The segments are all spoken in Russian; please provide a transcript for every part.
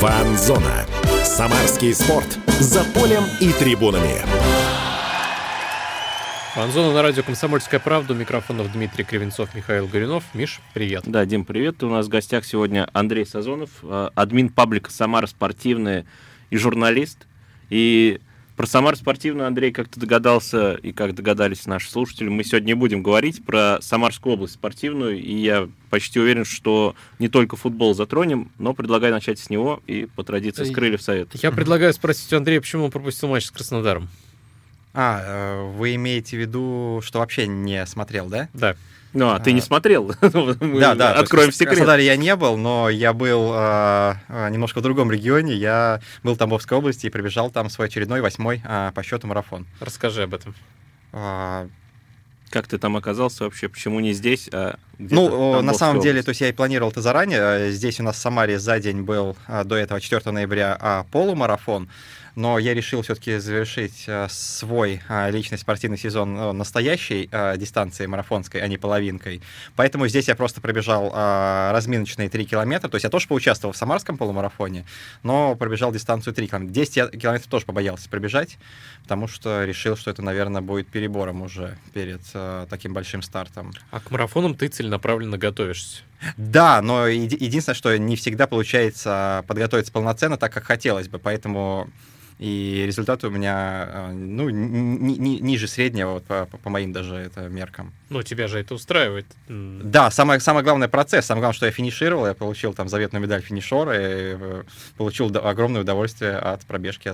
Фанзона. Самарский спорт. За полем и трибунами. Фанзона на радио «Комсомольская правда». У микрофонов Дмитрий Кривенцов, Михаил Горюнов. Миш, привет. Да, Дим, привет. У нас в гостях сегодня Андрей Сазонов, э, админ паблика «Самара спортивная» и журналист. И про Самар спортивную, Андрей, как ты догадался, и как догадались наши слушатели, мы сегодня не будем говорить про Самарскую область спортивную, и я почти уверен, что не только футбол затронем, но предлагаю начать с него и по традиции с крыльев совета. Я предлагаю спросить у Андрея, почему он пропустил матч с Краснодаром? А, э, вы имеете в виду, что вообще не смотрел, да? Да. Ну, а ты не смотрел? Да, да. Откроем В секрет. Краснодаре я не был, но я был э, э, немножко в другом регионе. Я был в Тамбовской области и пробежал там свой очередной восьмой э, по счету марафон. Расскажи об этом. А, Как ты там оказался вообще? Почему не здесь, а где-то Ну, в на самом деле, области? то есть я и планировал это заранее. Э, Здесь у нас в Самаре за день был а, до этого 4 ноября а, полумарафон. Но я решил все-таки завершить а, свой а, личный спортивный сезон а, настоящей дистанции марафонской, а не половинкой. Поэтому здесь я просто пробежал разминочные 3 километра. То есть я тоже поучаствовал в самарском полумарафоне, но пробежал дистанцию 3 километра. 10 я- километров тоже побоялся пробежать, потому что решил, что это, наверное, будет перебором уже перед таким большим стартом. А к марафонам ты целенаправленно готовишься. Да, но еди- единственное, что не всегда получается подготовиться полноценно так, как хотелось бы, поэтому и результаты у меня э, ну, ни- ни- ниже среднего вот, по, по моим даже это меркам. Ну, тебя же это устраивает. Да, самое, самое главное процесс. Самое главное, что я финишировал, я получил там заветную медаль финишера и э, получил огромное удовольствие от пробежки.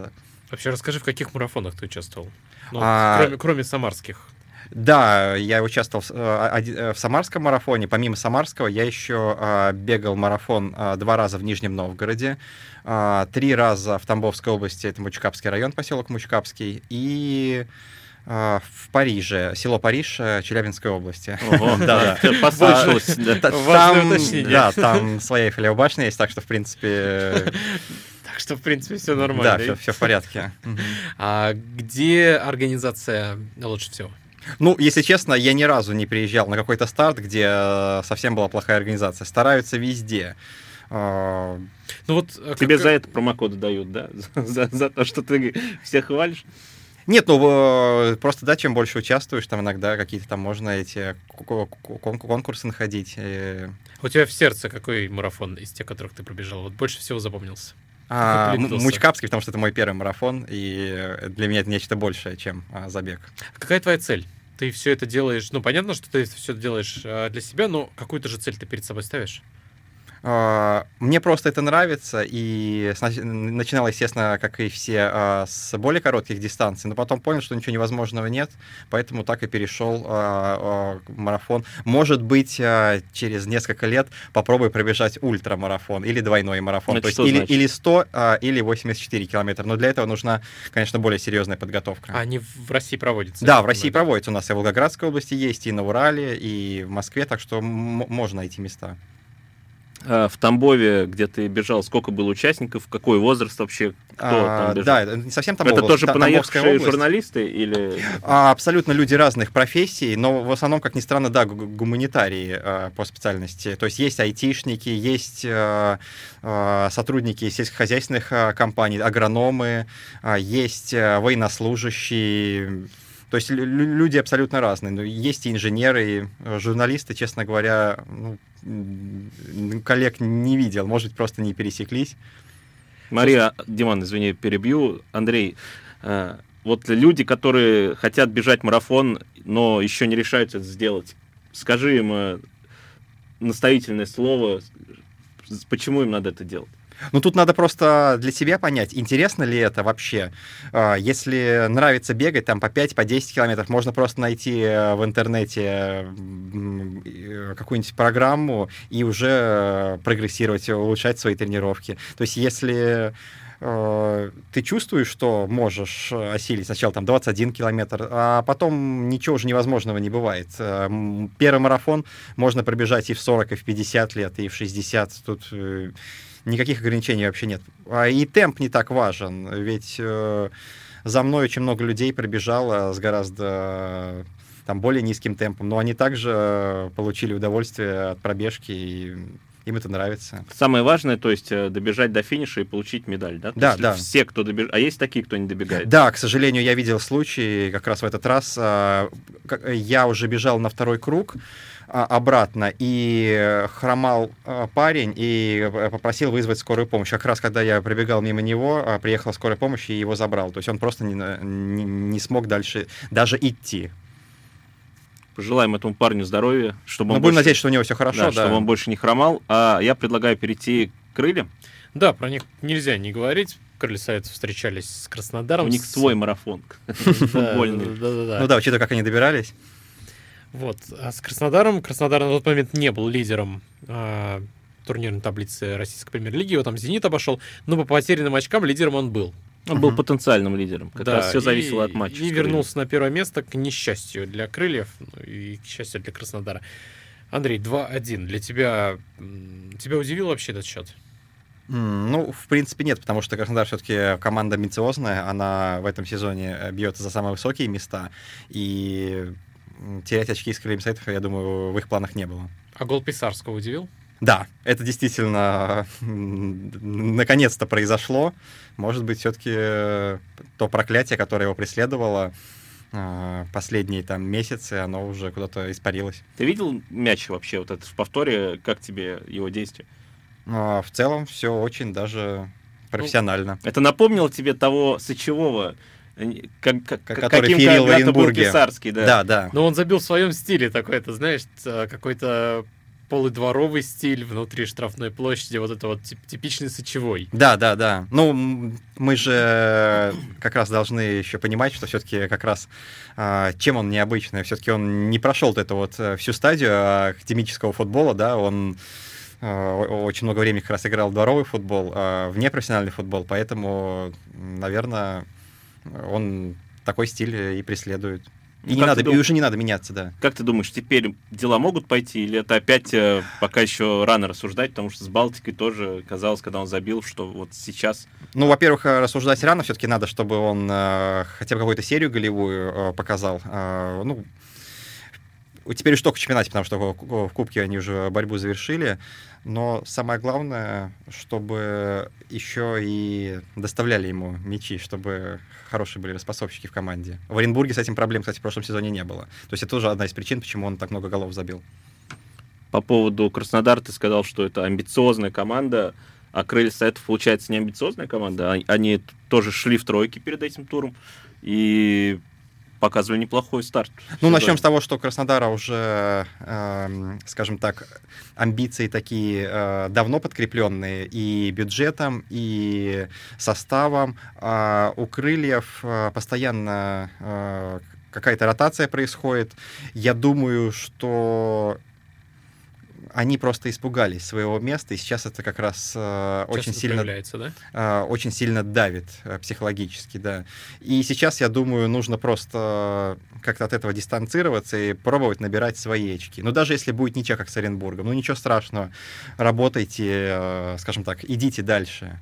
Вообще расскажи, в каких марафонах ты участвовал? Ну, А- кроме, кроме самарских. Да, я участвовал в, э, э, в Самарском марафоне. Помимо Самарского, я еще э, бегал марафон э, два раза в Нижнем Новгороде, э, три раза в Тамбовской области, это Мучкапский район, поселок Мучкапский, и в Париже, село Париж, э, Челябинской области. Ого, Да, да, послышалось. Там, да, там своя Эйфелева башня есть, так что, в принципе, Так что, в принципе, все да, нормально. все в порядке. А где организация лучше всего? Ну, если честно, я ни разу не приезжал на какой-то старт, где э, совсем была плохая организация. Стараются везде. Э, Ну вот а Тебе как- за это промокоды дают, да? За, за то, что ты всех хвалишь? Нет, ну э, просто да, чем больше участвуешь, там иногда какие-то там можно эти ко- ко- кон- конкурсы находить. э. у тебя в сердце какой марафон из тех, которых ты пробежал? Вот больше всего запомнился. А, Откликнулся. Мучкапский, потому что это мой первый марафон, и э, для меня это нечто большее, чем а, забег. А Какая твоя цель? Ты все это делаешь, ну понятно, что ты все это делаешь а, для себя, но какую-то же цель ты перед собой ставишь? А, Мне просто это нравится, и начинал, естественно, как и все, а, с более коротких дистанций, но потом понял, что ничего невозможного нет, поэтому так и перешел а, марафон. Может быть, через несколько лет попробую пробежать ультрамарафон или двойной марафон, Это то есть что или, значит? или 100, а, или 84 километра, но для этого нужна, конечно, более серьезная подготовка. А они в России проводятся? Да, в России понимаю. проводится. У нас и в Волгоградской области есть, и на Урале, и в Москве, так что можно найти места. А, В Тамбове, где ты бежал, сколько было участников, какой возраст вообще, кто А, там бежал? да, это не совсем там Это тоже Та- понаехавшие область. журналисты или... А, абсолютно люди разных профессий, но в основном, как ни странно, да, гу- гуманитарии а, по специальности. То есть есть айтишники, есть а, а, сотрудники сельскохозяйственных а, компаний, агрономы, а, есть а, военнослужащие. То есть лю- лю- люди абсолютно разные. Но есть и инженеры, и э, журналисты, честно говоря, ну, коллег не видел, может просто не пересеклись. Мария, Диман, извини, перебью. Андрей, а, вот люди, которые хотят бежать марафон, но еще не решаются это сделать, скажи им э, наставительное слово, почему им надо это делать? Ну, тут надо просто для себя понять, интересно ли это вообще. А, Если нравится бегать там по 5, по 10 километров, можно просто найти э, в интернете э, какую-нибудь программу и уже э, прогрессировать, улучшать свои тренировки. То есть, если ты чувствуешь, что можешь осилить сначала там 21 километр, а потом ничего уже невозможного не бывает. Первый марафон можно пробежать и в 40, и в 50 лет, и в 60. Тут никаких ограничений вообще нет. А И темп не так важен, ведь э, за мной очень много людей пробежало с гораздо э, там более низким темпом, но они также э, получили удовольствие от пробежки и им это нравится. Самое важное, то есть добежать до финиша и получить медаль, да? То Да, есть да. Все, кто добежит. А есть такие, кто не добегает? Да, к сожалению, я видел случай как раз в этот раз. а, Я уже бежал на второй круг обратно, и э, хромал а, парень и э, попросил вызвать скорую помощь. Как раз когда я пробегал мимо него, а, приехала скорая помощь и его забрал. То есть он просто не, не- не смог дальше даже идти. Пожелаем этому парню здоровья, чтобы Но он будем больше- надеяться, что у него все хорошо. да, да. чтобы он больше не хромал. А я предлагаю перейти к крыльям. Да, про них нельзя не говорить. Крылья Совета встречались с Краснодаром. У них свой марафон футбольный. Ну да, учитывая, как они добирались. Вот. А с Краснодаром, Краснодар на тот момент не был лидером а, турнирной таблицы российской премьер-лиги. Его там «Зенит» обошел. Но по потерянным очкам лидером он был. Он был Мгм. потенциальным лидером. Как Да, раз все и- зависело от матча. И вернулся на первое место к несчастью для Крыльев ну, и к счастью для Краснодара. Андрей, 2-1. Для тебя... Тебя удивил вообще этот счет? Ну, в принципе, нет, потому что Краснодар все-таки команда амбициозная, она в этом сезоне э, бьется за самые высокие места, и терять очки с крыльями Советов, я думаю, в их планах не было. А гол Писарского удивил? Да, это действительно наконец-то произошло. Может быть, все-таки то проклятие, которое его преследовало э, последние там месяцы, оно уже куда-то испарилось. Ты видел мяч вообще вот этот в повторе? Как тебе его действие? Но в целом все очень даже профессионально. Это напомнило тебе того сычевого, э, как, как- который каким ферил в когда-то был Оренбурге. Писарский, да. Да, да. Но он забил в своем стиле такой, это знаешь, какой-то полудворовый стиль внутри штрафной площади, вот это вот тип- типичный сычевой. Да, да, да. Ну, мы же как раз должны еще понимать, что все-таки как раз а, чем он необычный, все-таки он не прошел вот эту вот э, всю стадию а, академического футбола, да, он о- очень много времени как раз играл в дворовый футбол, а, в непрофессиональный футбол, поэтому, наверное, он такой стиль и преследует. И, Ну, не надо, ты и дум- уже не надо меняться, да. Как ты думаешь, теперь дела могут пойти, или это опять э, пока еще рано рассуждать, потому что с Балтикой тоже казалось, когда он забил, что вот сейчас Ну, во-первых, э, рассуждать рано, все-таки надо, чтобы он э, хотя бы какую-то серию голевую э, показал. Э, ну, теперь уж только в чемпионате, потому что в Кубке они уже борьбу завершили. Но самое главное, чтобы еще и доставляли ему мячи, чтобы хорошие были распасовщики в команде. В Оренбурге с этим проблем, кстати, в прошлом сезоне не было. То есть это тоже одна из причин, почему он так много голов забил. по поводу Краснодара ты сказал, что это амбициозная команда, а Крылья Советов, получается, не амбициозная команда. А- Они тоже шли в тройке перед этим туром и показывали неплохой старт. Ну, начнем с того, что Краснодара уже, эм, скажем так, амбиции такие э, давно подкрепленные и бюджетом, и составом. А у Крыльев э, постоянно э, какая-то ротация происходит. Я думаю, что они просто испугались своего места, и сейчас это как раз э, очень сильно да? э, очень сильно давит э, психологически, да. И сейчас, я думаю, нужно просто как-то от этого дистанцироваться и пробовать набирать свои очки. Ну, даже если будет ничья, как с Оренбургом, ну, ничего страшного. Работайте, э, скажем так, идите дальше.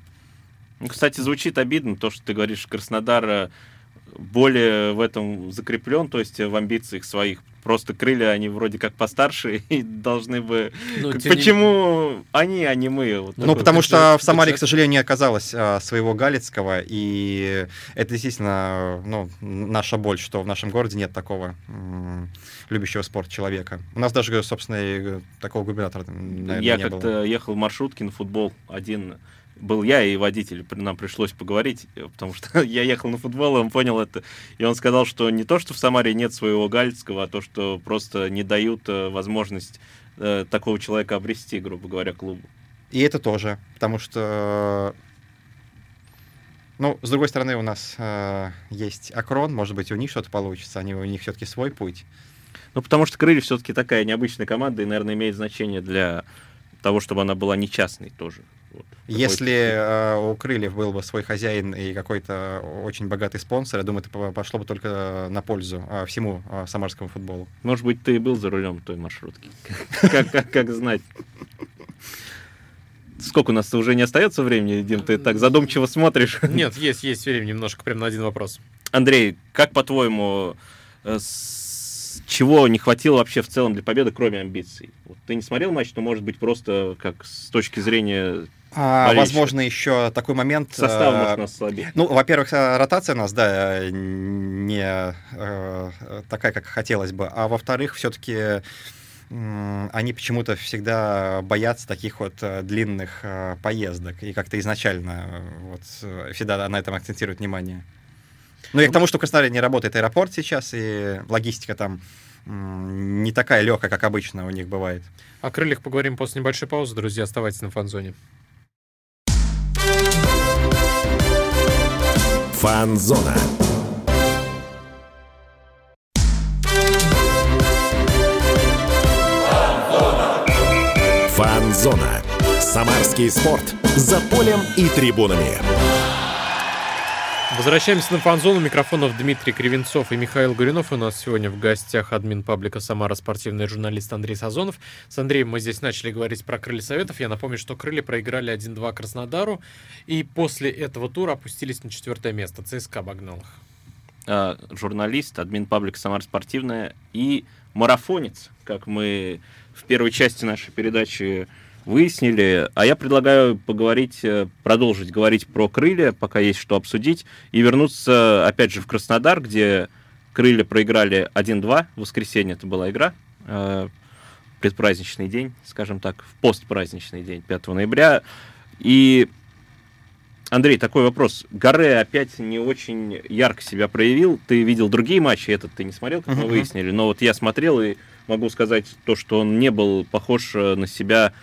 Ну, Кстати, звучит обидно то, что ты говоришь, Краснодар э, более в этом закреплен, то есть э, в амбициях своих. Просто крылья, они вроде как постарше и должны бы... Ну, Как- тем не- Почему они, а не мы? Вот Ну, потому бюджет- что в Самаре, бюджет. к сожалению, не оказалось а, своего Галицкого, и это действительно ну, наша боль, что в нашем городе нет такого м, любящего спорт человека. У нас даже, собственно, и такого губернатора, наверное, Я э, не было. как-то ехал в маршрутке на футбол один. Был я и водитель, нам пришлось поговорить, э, потому что я ехал на футбол, и он понял это. И он сказал, что не то, что в Самаре нет своего Галицкого, а то, что просто не дают э, возможность э, такого человека обрести, грубо говоря, клубу. И это тоже, потому что... Ну, с другой стороны, у нас э, есть Акрон, может быть, у них что-то получится, они, у них все-таки свой путь. Ну, потому что Крылья все-таки такая необычная команда, и, наверное, имеет значение для того, чтобы она была не частной тоже. Если э, у Крыльев был бы свой хозяин и какой-то очень богатый спонсор, я думаю, это по- пошло бы только на пользу э, всему э, самарскому футболу. Может быть, ты и был за рулем той маршрутки. Как, как, как знать. Сколько у нас уже не остается времени, Дим? Ты так задумчиво смотришь. Нет, есть, есть время немножко, прям на один вопрос. Андрей, как по-твоему, э, чего не хватило вообще в целом для победы, кроме амбиций? Вот ты не смотрел матч, но может быть просто как с точки зрения А, возможно, еще такой момент. состава, э, может, нас слабее. Ну, во-первых, э, ротация у нас, да, не э, такая, как хотелось бы. А во-вторых, все-таки они почему-то всегда боятся таких вот э, длинных э, поездок. И как-то изначально э, вот всегда на этом акцентируют внимание. Ну и к тому, что в Краснодаре не работает аэропорт сейчас, и логистика там не такая легкая, как обычно у них бывает. О крыльях поговорим после небольшой паузы, друзья. Оставайтесь на фан-зоне. Фанзона. Фанзона. Самарский спорт. За полем и трибунами. Возвращаемся на фан-зону. Микрофонов Дмитрий Кривенцов и Михаил Гуринов. У нас сегодня в гостях админ паблика «Самара» спортивный журналист Андрей Сазонов. С Андреем мы здесь начали говорить про крылья Советов. Я напомню, что крылья проиграли 1-2 Краснодару. И после этого тура опустились на четвертое место. ЦСКА обогнал их. а, журналист, админ паблика «Самара спортивная» и марафонец, как мы в первой части нашей передачи выяснили. А я предлагаю поговорить, э, продолжить говорить про крылья, пока есть что обсудить, и вернуться опять же в Краснодар, где крылья проиграли 1-2. В воскресенье это была игра. э, Предпраздничный день, скажем так, в постпраздничный день, 5 ноября. И Андрей, такой вопрос. Гаре опять не очень ярко себя проявил. Ты видел другие матчи, этот ты не смотрел, как мы выяснили. Но вот я смотрел и могу сказать то, что он не был похож э, на себя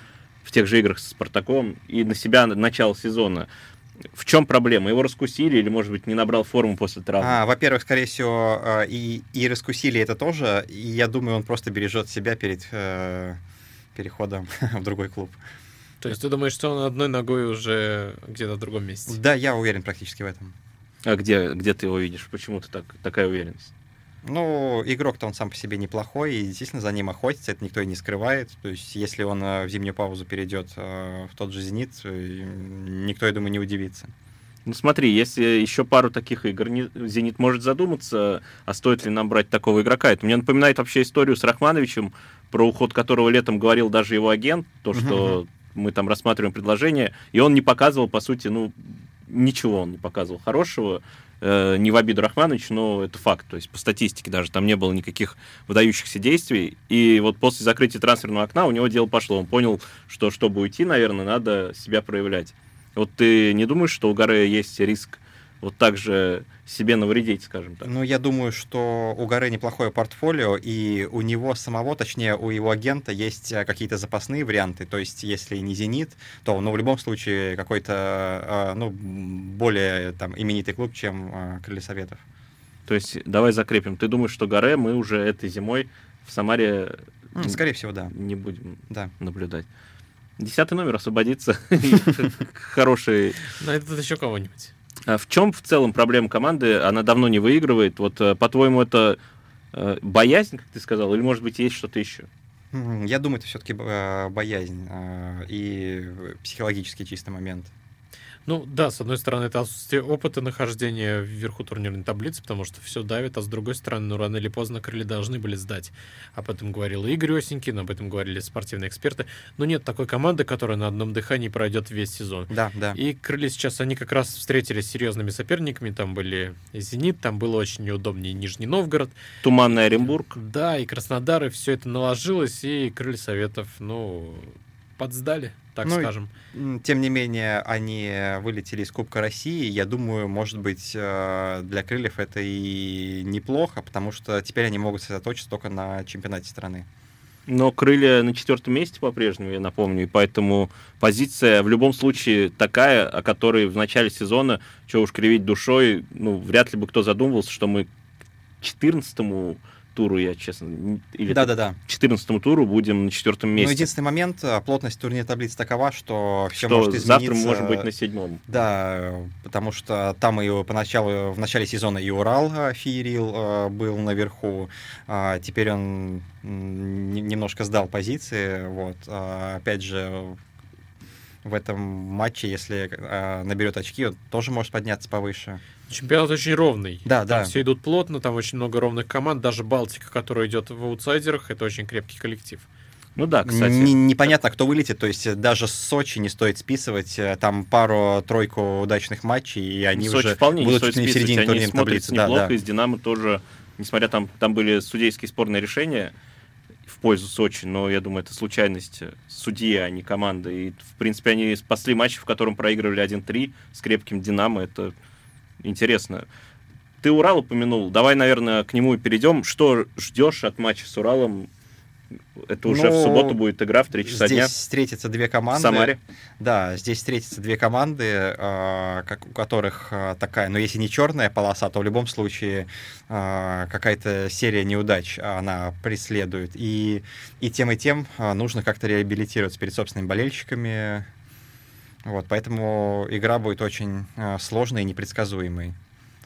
в тех же играх с Спартаком и на себя на начало сезона. В чем проблема? Его раскусили или, может быть, не набрал форму после травмы? А, во-первых, скорее всего, э, и, и раскусили это тоже. И я думаю, он просто бережет себя перед э, переходом в другой клуб. То есть ты думаешь, что он одной ногой уже где-то в другом месте? Да, я уверен практически в этом. А где, где ты его видишь? Почему ты так, такая уверенность? Ну, игрок-то он сам по себе неплохой, и действительно за ним охотится, это никто и не скрывает. То есть, если он э, в зимнюю паузу перейдет э, в тот же «Зенит», э, никто, я думаю, не удивится. Ну смотри, если еще пару таких игр, «Зенит» может задуматься, а стоит ли нам брать такого игрока. Это мне напоминает вообще историю с Рахмановичем, про уход которого летом говорил даже его агент, то, что мы там рассматриваем предложение, и он не показывал, по сути, ну, ничего он не показывал хорошего, не в обиду Рахмановичу, но это факт. То есть по статистике даже там не было никаких выдающихся действий. И вот после закрытия трансферного окна у него дело пошло. Он понял, что чтобы уйти, наверное, надо себя проявлять. Вот ты не думаешь, что у Горы есть риск вот так же себе навредить, скажем так? Ну, я думаю, что у Горы неплохое портфолио, и у него самого, точнее, у его агента есть э, какие-то запасные варианты. То есть, если не «Зенит», то, ну, в любом случае, какой-то, э, ну, более там именитый клуб, чем э, «Крылья Советов». То есть давай закрепим. Ты думаешь, что Горе мы уже этой зимой в Самаре Скорее всего, да. не будем Да. наблюдать? Десятый номер освободится. Хороший Найдут еще кого-нибудь. А в чем в целом проблема команды? Она давно не выигрывает. Вот, э, по-твоему, это э, боязнь, как ты сказал, или, может быть, есть что-то еще? Я думаю, это все-таки боязнь э, и психологический чисто момент. Ну да, с одной стороны, это отсутствие опыта нахождения вверху турнирной таблицы, потому что все давит, а с другой стороны, ну рано или поздно крылья должны были сдать. Об этом говорил и Игорь Осенькин, об этом говорили спортивные эксперты. Но нет такой команды, которая на одном дыхании пройдет весь сезон. Да, да. И крылья сейчас, они как раз встретились с серьезными соперниками. Там были «Зенит», там было очень неудобнее Нижний Новгород. Туманный Оренбург. Да, и Краснодар, и все это наложилось, и крылья Советов, ну, подсдали, так Ну скажем. Тем не менее, они вылетели из Кубка России. Я думаю, может быть, э, для крыльев это и неплохо, потому что теперь они могут сосредоточиться только на чемпионате страны. Но крылья на четвертом месте по-прежнему, я напомню, и поэтому позиция в любом случае такая, о которой в начале сезона, что уж кривить душой, ну, вряд ли бы кто задумывался, что мы к 14 туру, я честно, или Да-да-да. к 14 туру будем на четвертом Но месте. единственный момент, э, плотность турнирной таблицы такова, что все что может измениться. завтра мы можем быть на седьмом. Да, потому что там и поначалу, в начале сезона и Урал э, феерил, э, был наверху, а теперь он немножко сдал позиции, вот, А опять же, в этом матче, если наберет очки, он тоже может подняться повыше. Чемпионат очень ровный. Да, там да. Все идут плотно, там очень много ровных команд. Даже Балтика, которая идет в аутсайдерах, это очень крепкий коллектив. Ну да, кстати. Н- непонятно, кто вылетит, то есть даже с Сочи не стоит списывать, э, там пару-тройку удачных матчей, и они Сочи уже вполне не будут стоит не в списывать, середине они турнирной смотрятся таблицы. Да, неплохо, да. и с Динамо тоже, несмотря там, там были судейские спорные решения в пользу Сочи, но я думаю, это случайность судьи, а не команды. И, в принципе, они спасли матч, в котором проигрывали 1-3 с крепким Динамо, это интересно. Ты Урал упомянул, давай, наверное, к нему и перейдем. Что ждешь от матча с Уралом? Это уже в Ну, субботу будет игра в 3 часа Здесь дня встретятся две в команды. Самаре. Да, здесь встретятся две команды, э, как, у которых э, такая, ну если не черная полоса, то в любом случае э, какая-то серия неудач она преследует. И, и тем, и тем нужно как-то реабилитироваться перед собственными болельщиками. Вот, поэтому игра будет очень э, сложной и непредсказуемой.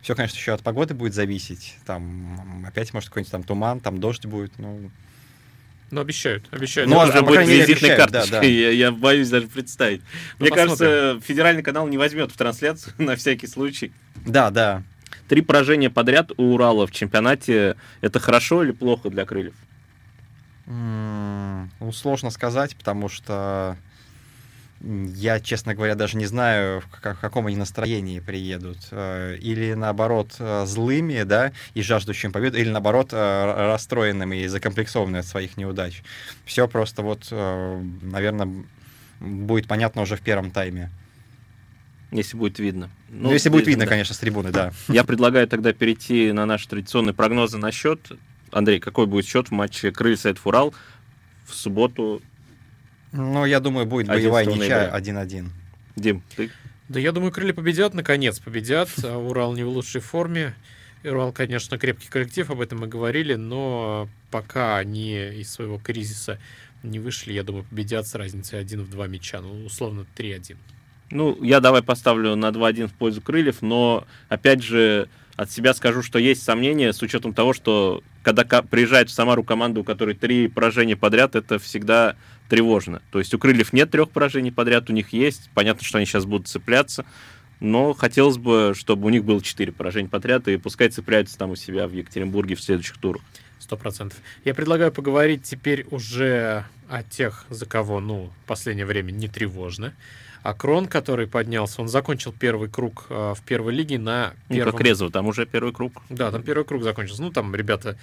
Все, конечно, еще от погоды будет зависеть. Там опять может какой-нибудь там туман, там дождь будет. Ну, Ну, обещают, обещают. Ну, а- уже по будет визитной обещают, да, карточкой. да. Я, я боюсь даже представить. Ну, Мне посмотрим. кажется, федеральный канал не возьмет в трансляцию на всякий случай. да, да. Три поражения подряд у Урала в чемпионате. Это хорошо или плохо для крыльев? М, Ну, сложно сказать, потому что я, честно говоря, даже не знаю, в ка- в каком они настроении приедут. Э, Или, наоборот, э, злыми, да, и жаждущим победы, или, наоборот, э, расстроенными и закомплексованными от своих неудач. Все просто вот, наверное, будет понятно уже в первом тайме. Если будет видно. Ну, если будет да. видно, конечно, с трибуны, да. Я предлагаю тогда перейти на наши традиционные прогнозы на счет. Андрей, какой будет счет в матче Крылья Сайтов Урал в субботу? Ну, я думаю, будет боевая 11 ничья ноября. 1-1. Дим, ты? Да я думаю, крылья победят, наконец победят. А Урал не в лучшей форме. Урал, конечно, крепкий коллектив, об этом мы говорили, но пока они из своего кризиса не вышли, я думаю, победят с разницей 1 в 2 мяча. Ну, условно, 3-1. Ну, я давай поставлю на 2-1 в пользу Крыльев, но, опять же, от себя скажу, что есть сомнения с учетом того, что когда приезжает в Самару команда, у которой три поражения подряд, это всегда тревожно. То есть у Крыльев нет трех поражений подряд, у них есть. Понятно, что они сейчас будут цепляться. Но хотелось бы, чтобы у них было четыре поражения подряд, и пускай цепляются там у себя в Екатеринбурге в следующих турах. Сто процентов. Я предлагаю поговорить теперь уже о тех, за кого, ну, в последнее время не тревожно. А Крон, который поднялся, он закончил первый круг э, в первой лиге на Ну, первом... как Резово, там уже первый круг. Да, там первый круг закончился. Ну, там ребята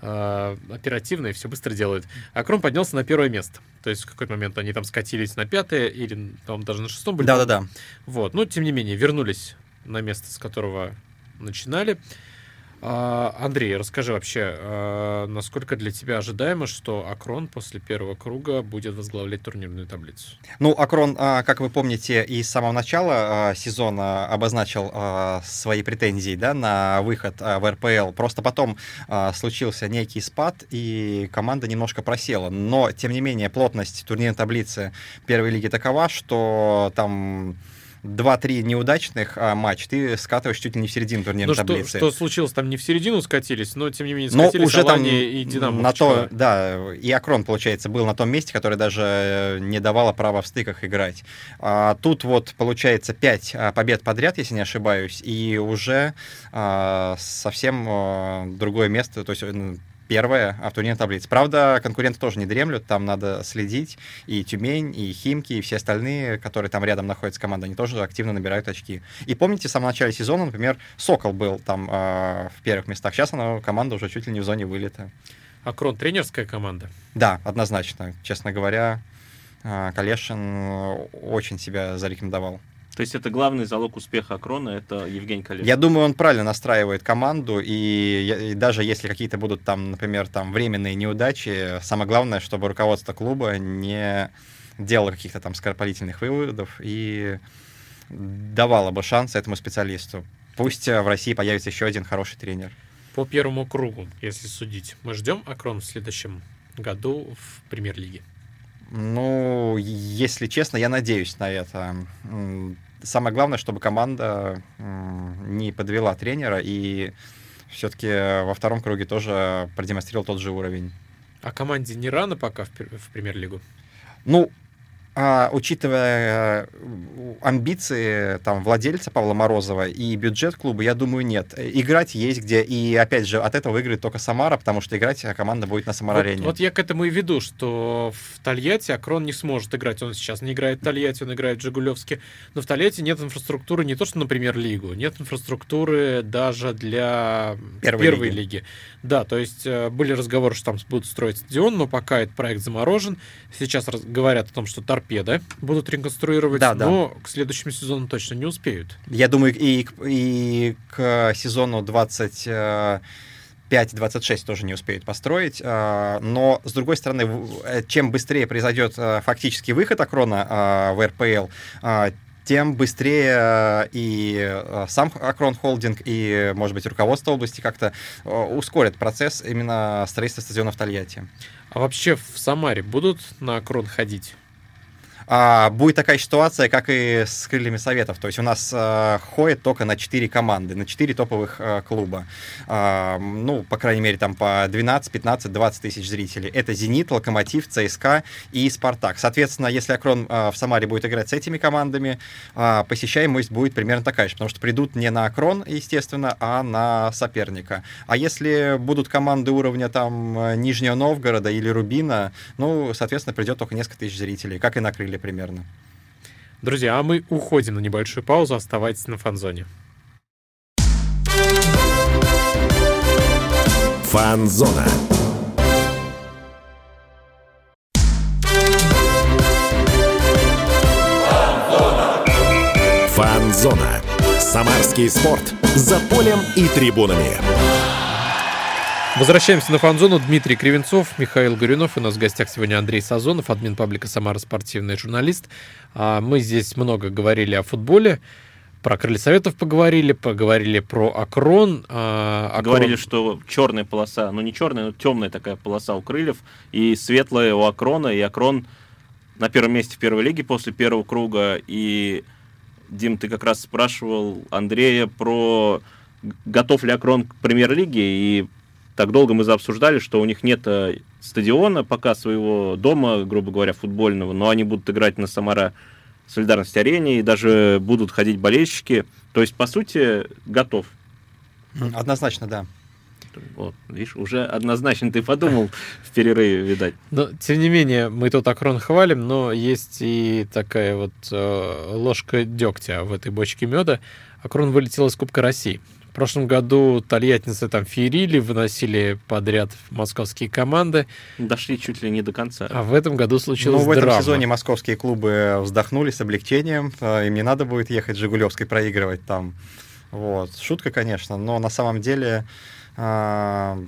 э, оперативные, все быстро делают. А Крон поднялся на первое место. То есть в какой-то момент они там скатились на пятое, или там даже на шестом были. Да-да-да. Вот. Но, тем не менее, вернулись на место, с которого начинали. Андрей, расскажи вообще, а, насколько для тебя ожидаемо, что Акрон после первого круга будет возглавлять турнирную таблицу? Ну, Акрон, а, как вы помните, и с самого начала а, сезона обозначил а, свои претензии да, на выход а, в РПЛ. Просто потом а, случился некий спад, и команда немножко просела. Но, тем не менее, плотность турнирной таблицы первой лиги такова, что там 2-3 неудачных а, матч, ты скатываешь чуть ли не в середину турнирной Ну, таблицы. что случилось, там не в середину скатились, но, тем не менее, Но скатились уже там Алания и Динамо. на то, да, и Акрон, получается, был на том месте, которое даже э, не давало права в стыках играть. А, тут вот, получается, 5 побед подряд, если не ошибаюсь, и уже а, совсем а, другое место, то есть м, первое а в турнирной таблице. Правда, конкуренты тоже не дремлют, там надо следить. И Тюмень, и Химки, и все остальные, которые там рядом находятся команда, они тоже активно набирают очки. И помните, в самом начале сезона, например, Сокол был там а, в первых местах. Сейчас она, команда уже чуть ли не в зоне вылета. Акрон тренерская команда. Да, однозначно. Честно говоря, а, Калешин э, очень себя зарекомендовал. То есть это главный залог успеха Акрона, это Евгений Калешин. Я думаю, он правильно настраивает команду, и, и даже если какие-то будут там, например, там временные неудачи, самое главное, чтобы руководство клуба не делало каких-то там скоропалительных выводов и давало бы шанс этому специалисту. Пусть э, в России появится еще один хороший тренер. По первому кругу, если судить, мы ждем Акрон в следующем году в премьер-лиге. Ну, если честно, я надеюсь на это. Самое главное, чтобы команда не подвела тренера и все-таки во втором круге тоже продемонстрировал тот же уровень. А команде не рано пока в, в премьер-лигу? Ну, А, учитывая э, амбиции там, владельца Павла Морозова и бюджет клуба, я думаю, нет. Играть есть где. И, опять же, от этого выиграет только Самара, потому что играть команда будет на Самар-арене. Вот, вот я к этому и веду, что в Тольятти Акрон не сможет играть. Он сейчас не играет в Тольятти, он играет в Жигулевске. Но в Тольятти нет инфраструктуры не то, что на премьер-лигу, нет инфраструктуры даже для Первой первой лиги. лиги. Да, то есть э, были разговоры, что там будут строить стадион, но пока этот проект заморожен. Сейчас говорят о том, что торпеды будут реконструировать, Да, да. но к следующему сезону точно не успеют. Я думаю, и, к- и к сезону 25-26 тоже не успеют построить. а, Но, с другой стороны, э, чем быстрее произойдет а, фактически выход Акрона в РПЛ, тем быстрее и сам Акрон Холдинг, и, может быть, руководство области как-то ускорят процесс именно строительства стадиона в Тольятти. А вообще в Самаре будут на Акрон ходить? А, будет такая ситуация, как и с крыльями советов. То есть у нас а, ходит только на 4 команды, на 4 топовых а, клуба. А, ну, по крайней мере, там по 12, 15, 20 тысяч зрителей. Это «Зенит», «Локомотив», «ЦСКА» и «Спартак». Соответственно, если «Акрон» а, в Самаре будет играть с этими командами, а, посещаемость будет примерно такая же, потому что придут не на «Акрон», естественно, а на соперника. А если будут команды уровня там Нижнего Новгорода или Рубина, ну, соответственно, придет только несколько тысяч зрителей, как и на «Крылья» примерно. Друзья, а мы уходим на небольшую паузу, оставайтесь на фанзоне. Фанзона. Фанзона. Самарский спорт. За полем и трибунами. Возвращаемся на фан-зону. Дмитрий Кривенцов, Михаил Горюнов. У нас в гостях сегодня Андрей Сазонов, админ паблика «Самара спортивный журналист». А, Мы здесь много говорили о футболе, про крылья советов поговорили, поговорили про Акрон. А, Акрон- Говорили, что черная полоса, ну не черная, но темная такая полоса у крыльев, и светлая у Акрона, и Акрон на первом месте в первой лиге после первого круга. И, Дим, ты как раз спрашивал Андрея про готов ли Акрон к премьер-лиге, и так долго мы заобсуждали, что у них нет э, стадиона пока своего дома, грубо говоря, футбольного, но они будут играть на Самара Солидарность арене, и даже будут ходить болельщики. То есть, по сути, готов. Однозначно, да. Вот, видишь, уже однозначно ты подумал в перерыве, видать. Но, тем не менее, мы тут Акрон хвалим, но есть и такая вот э, ложка дегтя в этой бочке меда. Акрон вылетел из Кубка России. В прошлом году тольяттинцы там феерили, выносили подряд московские команды, Дошли чуть ли не до конца. а в этом году Ну, случилась в этом драма. сезоне московские клубы вздохнули с облегчением. э, Им не надо будет ехать Жигулевской проигрывать там. Вот. Шутка, конечно, но на самом деле а,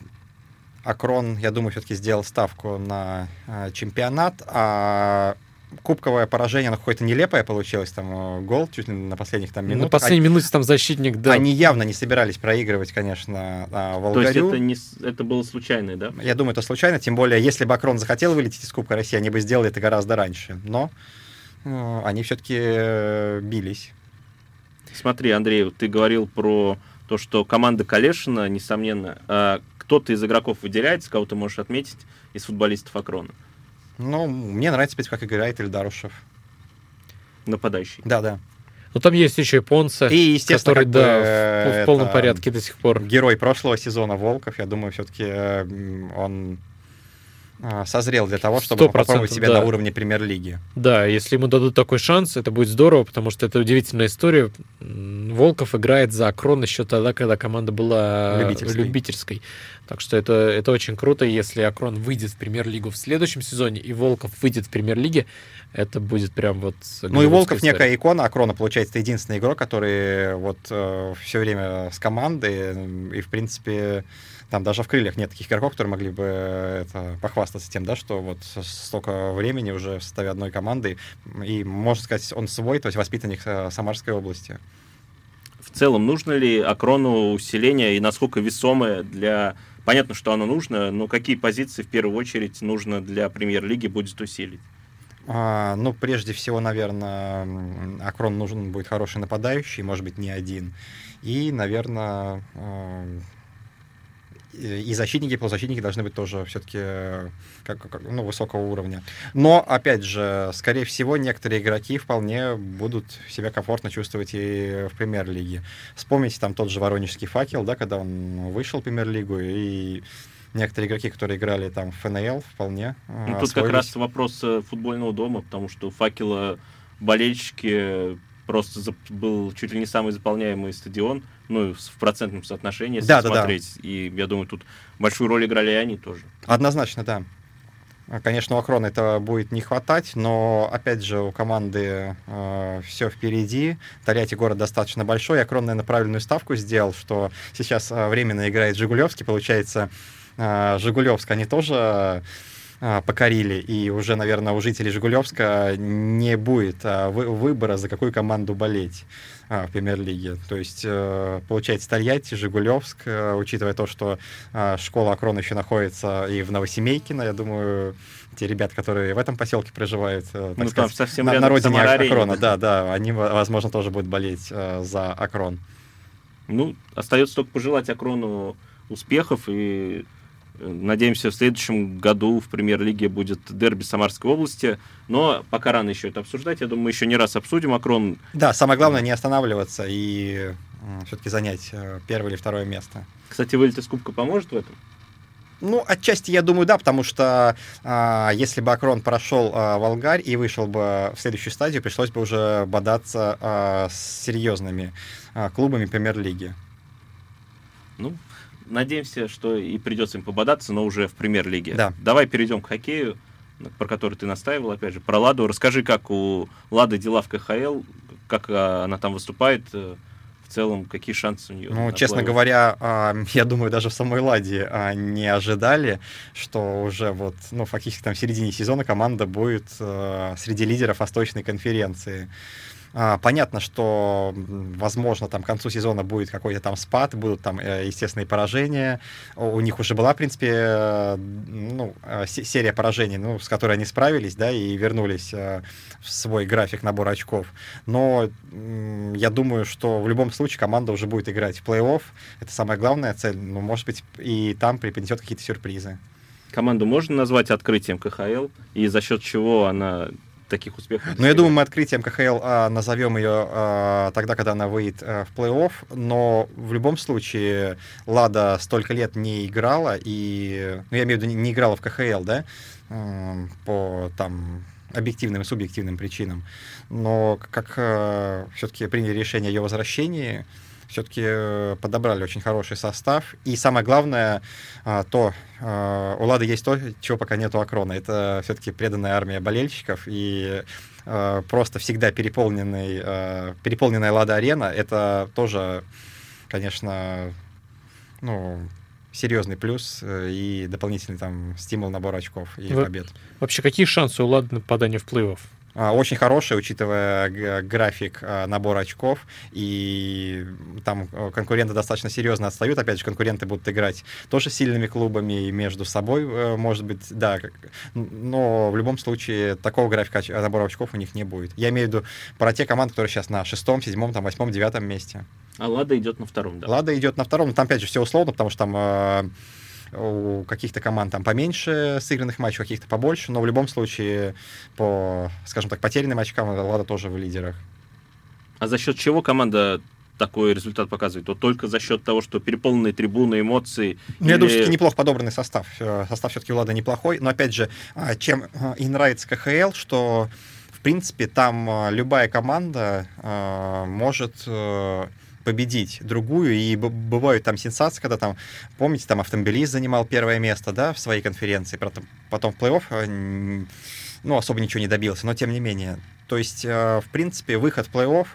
Акрон, я думаю, все-таки сделал ставку на чемпионат, а кубковое поражение, оно какое-то нелепое получилось, там э, гол чуть ли на последних там На минутах. последней минуте там защитник, да, Они явно не собирались проигрывать, конечно, а, То есть Волгарю. это, не, это было случайное, да? Я думаю, это случайно, тем более, если бы Акрон захотел вылететь из Кубка России, они бы сделали это гораздо раньше. Но э, они все-таки бились. Смотри, Андрей, ты говорил про то, что команда Калешина, несомненно, кто-то из игроков выделяется, кого ты можешь отметить из футболистов Акрона, Ну, мне нравится, принципе, как играет Ильдарушев. нападающий. Да-да. Но там есть еще и Понце, И, естественно, который, как бы, да, в, в полном порядке до сих пор. Герой прошлого сезона Волков, я думаю, все-таки он э, созрел для того, чтобы 100%, попробовать себя да. на уровне премьер-лиги. Да, если ему дадут такой шанс, это будет здорово, потому что это удивительная история. Волков играет за Акрон еще тогда, когда команда была Любительской. любительской. Так что это, это очень круто. Если Акрон выйдет в премьер-лигу в следующем сезоне, и Волков выйдет в премьер-лиге, это будет прям вот... Ну и Волков история. некая икона, Акрона, получается, единственный игрок, который вот все время с командой, и, в принципе, там даже в крыльях нет таких игроков, которые могли бы э, это, похвастаться тем, да, что вот столько времени уже в составе одной команды, и, можно сказать, он свой, то есть воспитанник э, Самарской области. В целом, нужно ли Акрону усиление и насколько весомое для... Понятно, что оно нужно, но какие позиции в первую очередь нужно для премьер-лиги будет усилить? А, ну, прежде всего, наверное, Акрон нужен будет хороший нападающий, может быть, не один. И, наверное, и защитники, и полузащитники должны быть тоже все-таки как, как, ну, высокого уровня. Но, опять же, скорее всего, некоторые игроки вполне будут себя комфортно чувствовать и в премьер-лиге. Вспомните там тот же Воронежский факел, да, когда он вышел в премьер-лигу, и некоторые игроки, которые играли там в ФНЛ, вполне ну, Тут как раз вопрос э, футбольного дома, потому что факела болельщики просто был чуть ли не самый заполняемый стадион, ну, в процентном соотношении, если да, смотреть. Да, да. И я думаю, тут большую роль играли и они тоже. Однозначно, да. Конечно, у Акрона это будет не хватать, но, опять же, у команды э, все впереди. Тольятти город достаточно большой. Акрон, наверное, правильную ставку сделал, что сейчас э, временно играет Жигулевский. Получается, э, Жигулевск, они тоже покорили, и уже, наверное, у жителей Жигулевска не будет э, выбора, за какую команду болеть а, в премьер-лиге. То есть, э, получается, Тольятти, Жигулевск, э, учитывая то, что э, школа Акрон еще находится и в Новосемейкино, я думаю, те ребята, которые в этом поселке проживают, так ну, сказать, совсем на, на родине Акрона, да, да, они, возможно, тоже будут болеть за Акрон. Ну, остается только пожелать Акрону успехов и Надеемся, в следующем году в премьер-лиге будет дерби Самарской области. Но пока рано еще это обсуждать. Я думаю, мы еще не раз обсудим Акрон. Да, самое главное не останавливаться и все-таки занять э, первое или второе место. Кстати, вылет из Кубка поможет в этом? Ну, отчасти я думаю, да, потому что а, если бы Акрон прошел а, Волгарь и вышел бы в следующую стадию, пришлось бы уже бодаться а, с серьезными а, клубами премьер-лиги. Ну, надеемся, что и придется им пободаться, но уже в премьер-лиге. Да. Давай перейдем к хоккею, про который ты настаивал, опять же, про Ладу. Расскажи, как у Лады дела в КХЛ, как а, она там выступает, э, в целом, какие шансы у нее? Ну, честно говоря, а, я думаю, даже в самой Ладе а, не ожидали, что уже вот, ну, фактически там в середине сезона команда будет э, среди лидеров Восточной конференции. А, понятно, что, возможно, там к концу сезона будет какой-то там спад, будут там э, естественные поражения. У них уже была, в принципе, э, ну, э, серия поражений, ну, с которой они справились, да, и вернулись в свой график набора очков. Но я думаю, что в любом случае команда уже будет играть в плей-офф. Это самая главная цель. Ну, может быть, и там преподнесет какие-то сюрпризы. Команду можно назвать открытием КХЛ, и за счет чего она таких успехов. Ну, я думаю, мы открытием КХЛ а, назовем ее а, тогда, когда она выйдет а, в плей-офф, но в любом случае Лада столько лет не играла, и, ну, я имею в виду, не, играла в КХЛ, да, а, по там объективным и субъективным причинам. Но как а, все-таки приняли решение о ее возвращении, все-таки э, подобрали очень хороший состав. И самое главное, а, то а, у Лады есть то, чего пока нет у Акрона. Это все-таки преданная армия болельщиков. И а, просто всегда переполненный, переполненная Лада-арена, это тоже, конечно, ну, серьезный плюс э, и дополнительный там стимул набора очков и Во- побед. Вообще, какие шансы у Лады на попадание в плей-офф? А, очень хорошая, учитывая график а, набора очков, и там э, конкуренты достаточно серьезно отстают. Опять же, конкуренты будут играть тоже сильными клубами и между собой, э, может быть, да. Но в любом случае такого графика набора очков у них не будет. Я имею в виду про те команды, которые сейчас на шестом, седьмом, там, восьмом, девятом месте. А Лада идет на втором, да? Лада идет на втором, но там, опять же, все условно, потому что там э, у каких-то команд там поменьше сыгранных матчей, у каких-то побольше, но в любом случае по, скажем так, потерянным очкам Лада тоже в лидерах. А за счет чего команда такой результат показывает? То только за счет того, что переполненные трибуны, эмоции? Ну, или... Я думаю, все-таки неплохо подобранный состав. Э, состав все-таки у Лада неплохой. Но, опять же, а, чем э, и нравится КХЛ, что, в принципе, там э, любая команда может победить другую, и бывают там сенсации, когда там, помните, там автомобилист занимал первое место, да, в своей конференции, потом, потом в плей-офф, э, ну, особо ничего не добился, но тем не менее. То есть, э, в принципе, выход в плей-офф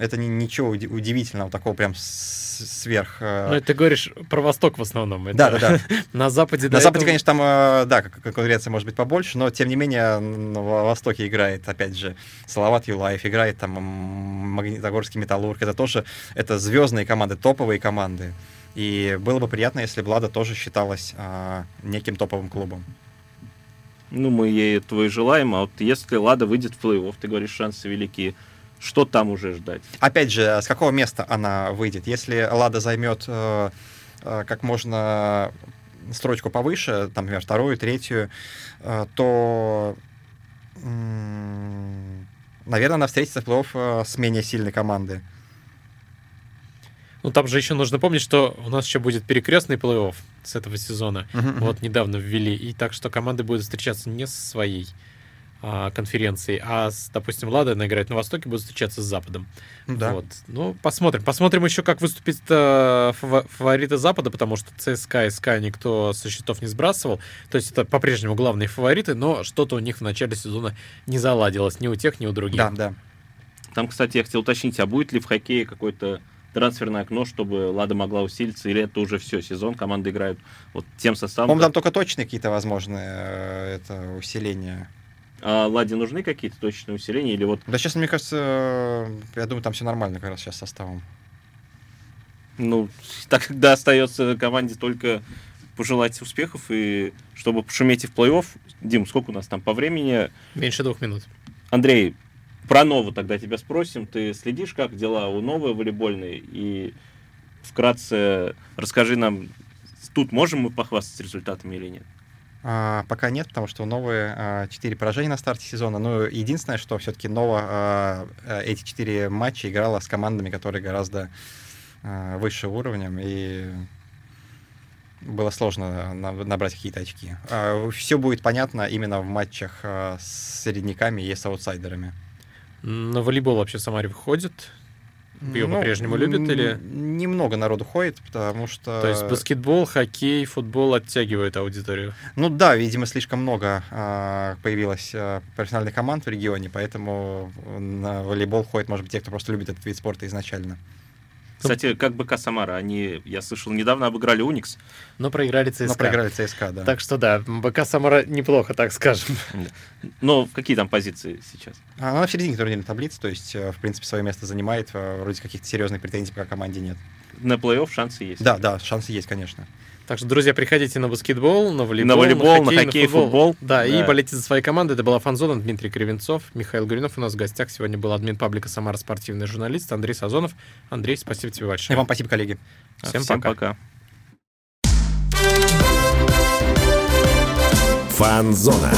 это ничего удивительного, такого прям сверх... Э, ну, ты говоришь про Восток в основном. Это... Да, да, да. На Западе... На Западе, этого... конечно, там, э, да, конкуренция может быть побольше, но, тем не менее, на Востоке играет, опять же, Салават Юлаев, играет там Магнитогорский Металлург. Это тоже, это звездные команды, топовые команды. И было бы приятно, если Влада тоже считалась а, неким топовым клубом. Ну, мы ей этого и желаем, а вот если Лада выйдет в плей-офф, ты говоришь, шансы велики что там уже ждать? Опять же, с какого места она выйдет? Если Лада займет э, э, как можно строчку повыше, там, например, вторую, третью, э, то, м, наверное, она встретится в плей-офф э, с менее сильной командой. Ну, там же еще нужно помнить, что у нас еще будет перекрестный плей-офф с этого сезона. Мгм. Вот недавно ввели. И так что команды будут встречаться не со своей а, конференцией, а, с, допустим, Лада она играет на Востоке, будут встречаться с Западом. Да. Вот. Ну, посмотрим. Посмотрим еще, как выступит э, фавориты Запада, потому что ЦСКА и СКА никто со счетов не сбрасывал. То есть это по-прежнему главные фавориты, но что-то у них в начале сезона не заладилось ни у тех, ни у других. Да, да. Там, кстати, я хотел уточнить, а будет ли в хоккее какое-то трансферное окно, чтобы Лада могла усилиться, или это уже все, сезон, команды играют вот тем составом. По-моему, там только точные какие-то возможные э, это усиления. А Ладе нужны какие-то точные усиления, или вот, Да, честно, мне кажется, э, я думаю, там все нормально как раз сейчас с составом. ну, тогда остается команде только пожелать успехов, и чтобы пошуметь и в плей-офф. Дим, сколько у нас там по времени? Меньше двух минут. Андрей, про Нову тогда тебя спросим. Ты следишь, как дела у Новой волейбольной? И вкратце расскажи нам, тут можем мы похвастаться результатами или нет? А, пока нет, потому что новые а, четыре поражения на старте сезона. Ну, единственное, что все-таки Нова а, а, эти четыре матча играла с командами, которые гораздо а, выше уровнем, и было сложно на- набрать какие-то очки. все будет понятно именно в матчах а, с середняками и с аутсайдерами. На волейбол вообще в Самаре выходит. Ее по-прежнему любят или- Немного народу ходит, потому что... То есть баскетбол, хоккей, футбол оттягивают аудиторию. Ну да, видимо, слишком много а, появилось а, профессиональных команд в регионе, поэтому на волейбол ходят, может быть, те, кто просто любит этот вид спорта изначально. Кстати, как БК Самара, они, я слышал, недавно обыграли Уникс. Но проиграли ЦСКА. Но проиграли ЦСКА, да. Так что да, БК Самара неплохо, так скажем. Но в какие там позиции сейчас? А Она в середине турнирной таблицы, то есть, э, в принципе, свое место занимает. э, Вроде каких-то серьезных претензий пока команде нет. На плей-офф шансы есть. Да, да, шансы есть, конечно. Так что, друзья, приходите на баскетбол, на волейбол, На волейбол, на хоккей, футбол. Да, и Да. болейте за свои команды. Это была Фанзона, Дмитрий Кривенцов, Михаил Гуринов. У нас в гостях сегодня был админ паблика Самара спортивный журналист Андрей Сазонов. Андрей, спасибо тебе И большое. вам спасибо, коллеги. Всем, Всем пока. пока. Фанзона.